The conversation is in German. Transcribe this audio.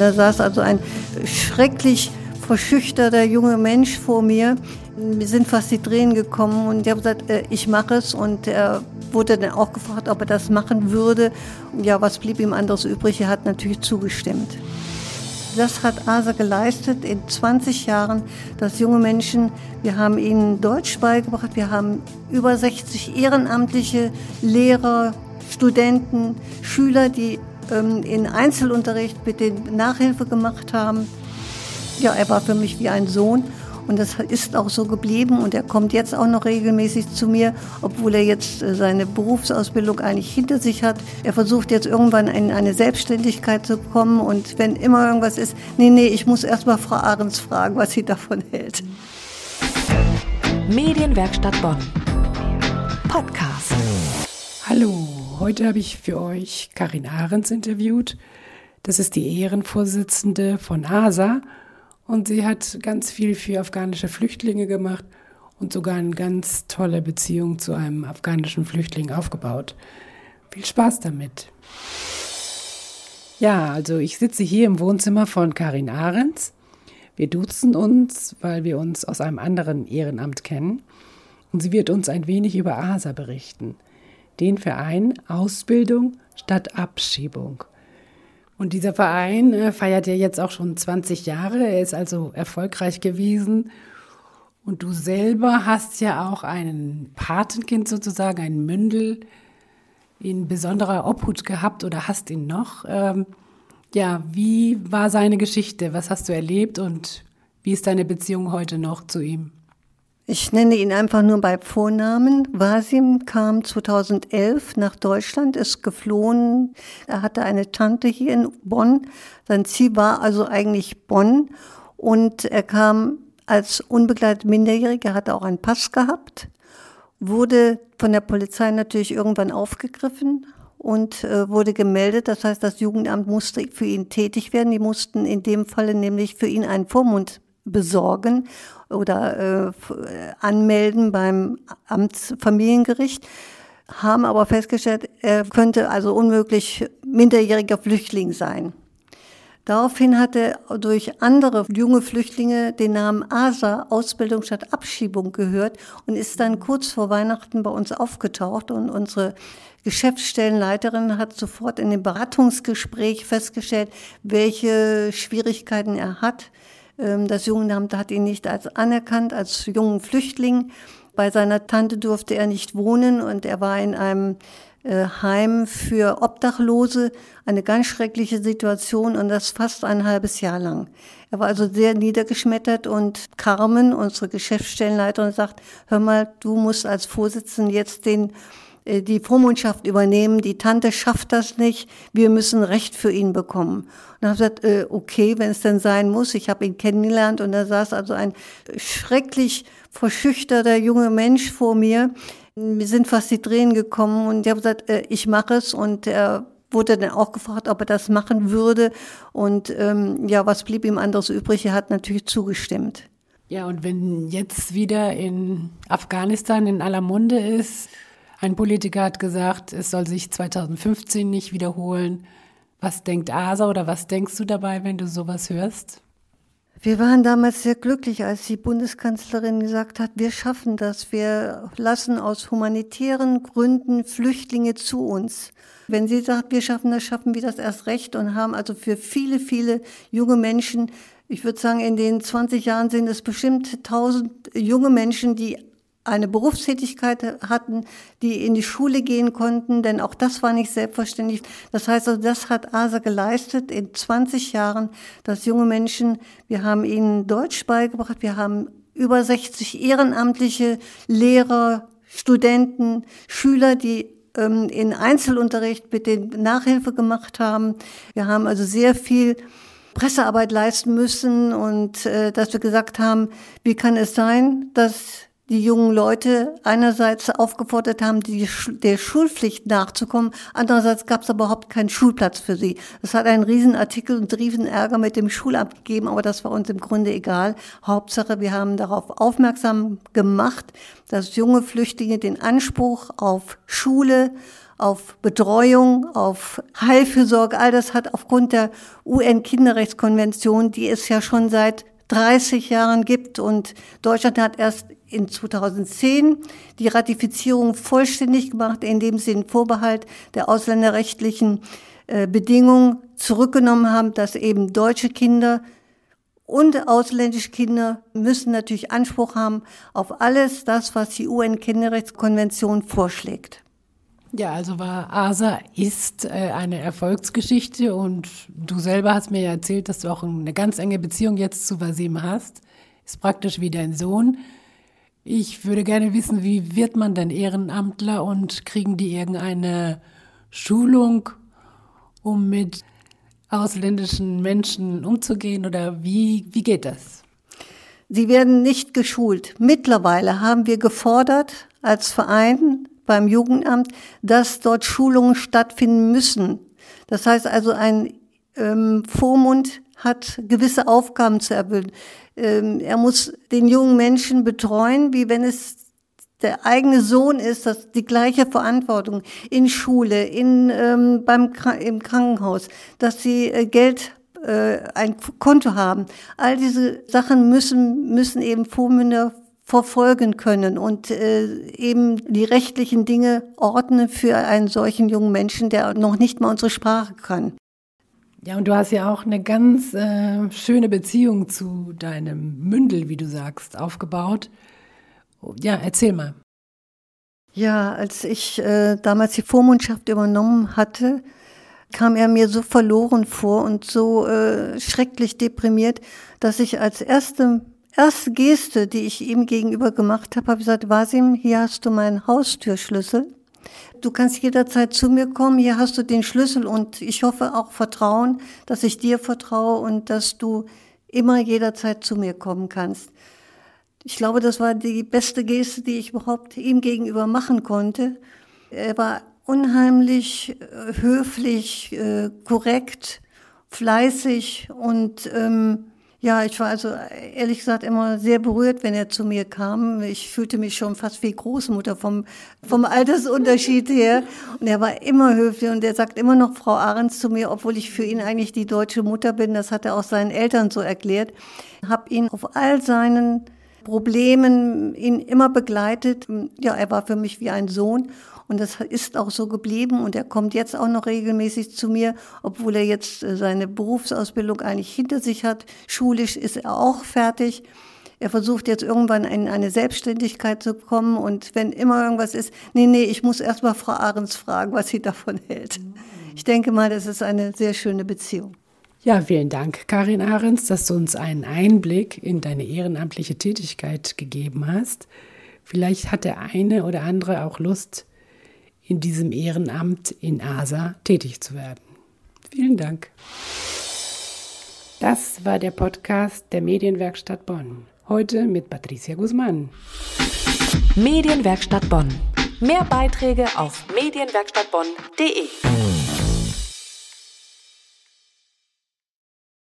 Da saß also ein schrecklich verschüchterter junger Mensch vor mir. Mir sind fast die Tränen gekommen und ich habe gesagt, äh, ich mache es. Und er wurde dann auch gefragt, ob er das machen würde. Ja, was blieb ihm anderes übrig? Er hat natürlich zugestimmt. Das hat ASA geleistet in 20 Jahren, dass junge Menschen, wir haben ihnen Deutsch beigebracht, wir haben über 60 ehrenamtliche Lehrer, Studenten, Schüler, die in Einzelunterricht mit den Nachhilfe gemacht haben. Ja, er war für mich wie ein Sohn und das ist auch so geblieben und er kommt jetzt auch noch regelmäßig zu mir, obwohl er jetzt äh, seine Berufsausbildung eigentlich hinter sich hat. Er versucht jetzt irgendwann in eine Selbstständigkeit zu kommen und wenn immer irgendwas ist, nee, nee, ich muss erst mal Frau Ahrens fragen, was sie davon hält. Medienwerkstatt Bonn. Podcast. Hallo, heute habe ich für euch Karin Ahrens interviewt. Das ist die Ehrenvorsitzende von ASA und sie hat ganz viel für afghanische Flüchtlinge gemacht und sogar eine ganz tolle Beziehung zu einem afghanischen Flüchtling aufgebaut. Viel Spaß damit. Ja, also ich sitze hier im Wohnzimmer von Karin Ahrens. Wir duzen uns, weil wir uns aus einem anderen Ehrenamt kennen. Und sie wird uns ein wenig über ASA berichten. Den Verein Ausbildung statt Abschiebung. Und dieser Verein äh, feiert ja jetzt auch schon 20 Jahre. Er ist also erfolgreich gewesen. Und du selber hast ja auch ein Patenkind sozusagen, ein Mündel in besonderer Obhut gehabt oder hast ihn noch. Ähm, ja, wie war seine Geschichte? Was hast du erlebt und wie ist deine Beziehung heute noch zu ihm? Ich nenne ihn einfach nur bei Vornamen. Wasim kam 2011 nach Deutschland, ist geflohen. Er hatte eine Tante hier in Bonn. Sein Ziel war also eigentlich Bonn. Und er kam als unbegleitet Minderjähriger, hatte auch einen Pass gehabt, wurde von der Polizei natürlich irgendwann aufgegriffen und äh, wurde gemeldet. Das heißt, das Jugendamt musste für ihn tätig werden. Die mussten in dem Falle nämlich für ihn einen Vormund besorgen oder äh, anmelden beim Amtsfamiliengericht, haben aber festgestellt, er könnte also unmöglich minderjähriger Flüchtling sein. Daraufhin hat er durch andere junge Flüchtlinge den Namen ASA, Ausbildung statt Abschiebung, gehört und ist dann kurz vor Weihnachten bei uns aufgetaucht und unsere Geschäftsstellenleiterin hat sofort in dem Beratungsgespräch festgestellt, welche Schwierigkeiten er hat, das Jugendamt hat ihn nicht als anerkannt, als jungen Flüchtling. Bei seiner Tante durfte er nicht wohnen und er war in einem äh, Heim für Obdachlose. Eine ganz schreckliche Situation und das fast ein halbes Jahr lang. Er war also sehr niedergeschmettert und Carmen, unsere Geschäftsstellenleiterin, sagt, hör mal, du musst als Vorsitzende jetzt den die Vormundschaft übernehmen, die Tante schafft das nicht, wir müssen Recht für ihn bekommen. Und habe gesagt, äh, okay, wenn es denn sein muss. Ich habe ihn kennengelernt und da saß also ein schrecklich verschüchterter junger Mensch vor mir. Mir sind fast die Tränen gekommen und ich habe gesagt, äh, ich mache es und er wurde dann auch gefragt, ob er das machen würde. Und ähm, ja, was blieb ihm anderes übrig? Er hat natürlich zugestimmt. Ja, und wenn jetzt wieder in Afghanistan in aller Munde ist, ein Politiker hat gesagt, es soll sich 2015 nicht wiederholen. Was denkt Asa oder was denkst du dabei, wenn du sowas hörst? Wir waren damals sehr glücklich, als die Bundeskanzlerin gesagt hat, wir schaffen das. Wir lassen aus humanitären Gründen Flüchtlinge zu uns. Wenn sie sagt, wir schaffen das, schaffen wir das erst recht und haben also für viele, viele junge Menschen, ich würde sagen, in den 20 Jahren sind es bestimmt 1000 junge Menschen, die eine Berufstätigkeit hatten, die in die Schule gehen konnten, denn auch das war nicht selbstverständlich. Das heißt, also das hat ASA geleistet in 20 Jahren, dass junge Menschen, wir haben ihnen Deutsch beigebracht, wir haben über 60 ehrenamtliche Lehrer, Studenten, Schüler, die ähm, in Einzelunterricht mit den Nachhilfe gemacht haben. Wir haben also sehr viel Pressearbeit leisten müssen und äh, dass wir gesagt haben, wie kann es sein, dass die jungen Leute einerseits aufgefordert haben, die, der Schulpflicht nachzukommen, andererseits gab es aber überhaupt keinen Schulplatz für sie. Das hat einen Riesenartikel und Riesenärger mit dem Schulamt gegeben, aber das war uns im Grunde egal. Hauptsache, wir haben darauf aufmerksam gemacht, dass junge Flüchtlinge den Anspruch auf Schule, auf Betreuung, auf Heilfürsorge. All das hat aufgrund der UN-Kinderrechtskonvention, die es ja schon seit 30 Jahren gibt und Deutschland hat erst in 2010 die Ratifizierung vollständig gemacht, indem sie den Vorbehalt der ausländerrechtlichen äh, Bedingungen zurückgenommen haben, dass eben deutsche Kinder und ausländische Kinder müssen natürlich Anspruch haben auf alles das, was die UN-Kinderrechtskonvention vorschlägt. Ja, also war ASA ist äh, eine Erfolgsgeschichte und du selber hast mir ja erzählt, dass du auch eine ganz enge Beziehung jetzt zu Vasim hast. Ist praktisch wie dein Sohn. Ich würde gerne wissen, wie wird man denn Ehrenamtler und kriegen die irgendeine Schulung, um mit ausländischen Menschen umzugehen oder wie, wie geht das? Sie werden nicht geschult. Mittlerweile haben wir gefordert als Verein beim Jugendamt, dass dort Schulungen stattfinden müssen. Das heißt also, ein ähm, Vormund hat gewisse Aufgaben zu erfüllen. Ähm, er muss den jungen Menschen betreuen, wie wenn es der eigene Sohn ist, das die gleiche Verantwortung in Schule, in ähm, beim im Krankenhaus, dass sie äh, Geld äh, ein Konto haben. All diese Sachen müssen müssen eben Vormünder verfolgen können und äh, eben die rechtlichen Dinge ordnen für einen solchen jungen Menschen, der noch nicht mal unsere Sprache kann. Ja, und du hast ja auch eine ganz äh, schöne Beziehung zu deinem Mündel, wie du sagst, aufgebaut. Ja, erzähl mal. Ja, als ich äh, damals die Vormundschaft übernommen hatte, kam er mir so verloren vor und so äh, schrecklich deprimiert, dass ich als erste erste Geste, die ich ihm gegenüber gemacht habe, habe ich gesagt, Wasim, hier hast du meinen Haustürschlüssel. Du kannst jederzeit zu mir kommen, hier hast du den Schlüssel und ich hoffe auch Vertrauen, dass ich dir vertraue und dass du immer jederzeit zu mir kommen kannst. Ich glaube, das war die beste Geste, die ich überhaupt ihm gegenüber machen konnte. Er war unheimlich äh, höflich, äh, korrekt, fleißig und ähm, ja, ich war also ehrlich gesagt immer sehr berührt, wenn er zu mir kam. Ich fühlte mich schon fast wie Großmutter vom, vom Altersunterschied her. Und er war immer höflich und er sagt immer noch Frau Ahrens zu mir, obwohl ich für ihn eigentlich die deutsche Mutter bin. Das hat er auch seinen Eltern so erklärt. Hab ihn auf all seinen Problemen ihn immer begleitet. Ja, er war für mich wie ein Sohn. Und das ist auch so geblieben und er kommt jetzt auch noch regelmäßig zu mir, obwohl er jetzt äh, seine Berufsausbildung eigentlich hinter sich hat. Schulisch ist er auch fertig. Er versucht jetzt irgendwann in eine Selbstständigkeit zu kommen und wenn immer irgendwas ist, nee, nee, ich muss erst mal Frau Ahrens fragen, was sie davon hält. Ich denke mal, das ist eine sehr schöne Beziehung. Ja, vielen Dank, Karin Ahrens, dass du uns einen Einblick in deine ehrenamtliche Tätigkeit gegeben hast. Vielleicht hat der eine oder andere auch Lust, in diesem Ehrenamt in ASA tätig zu werden. Vielen Dank. Das war der Podcast der Medienwerkstatt Bonn. Heute mit Patricia Guzman. Medienwerkstatt Bonn. Mehr Beiträge auf medienwerkstattbonn.de.